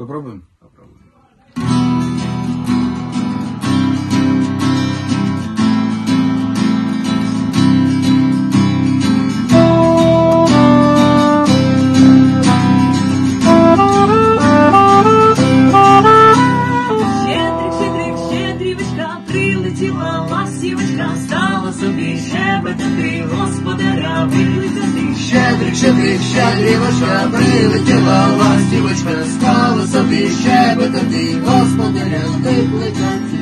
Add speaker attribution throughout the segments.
Speaker 1: Попробуем?
Speaker 2: Попробуем.
Speaker 3: Щедрик, щедрик, щедрівочка, прилетіла щебетати, господаря викликати.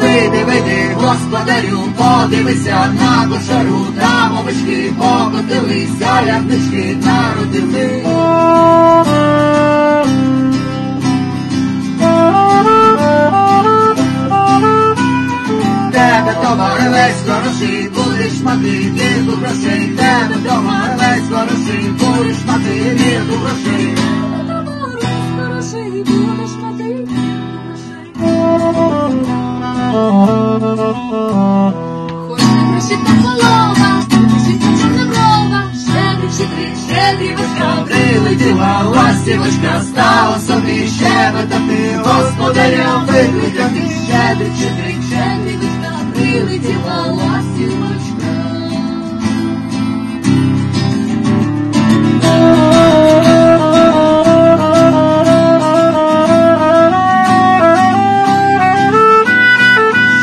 Speaker 2: Вийди, вийди, господарю, подивися на кошару, там овочки покотилися, ягнички народили. Тебе товар весь хороший, будеш мати вірку грошей, тебе товар весь хороший, будеш мати вірку грошей.
Speaker 3: Хороший, будеш мати Хоче гроші та полова, гроші та чорноброва, щедрик, щедрик, щедрівочка,
Speaker 2: Прилетіла ластівочка, стала собі щебетати,
Speaker 3: щедрівочка, прилетіла ластівочка.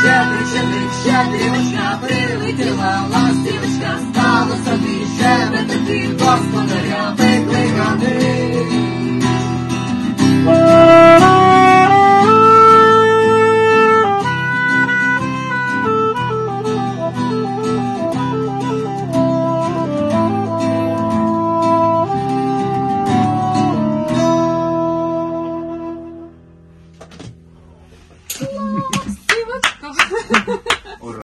Speaker 2: щедрик, щедрик, щедрівочка, прилетіла ластівочка, стала собі щебетати,
Speaker 3: Ластівочка.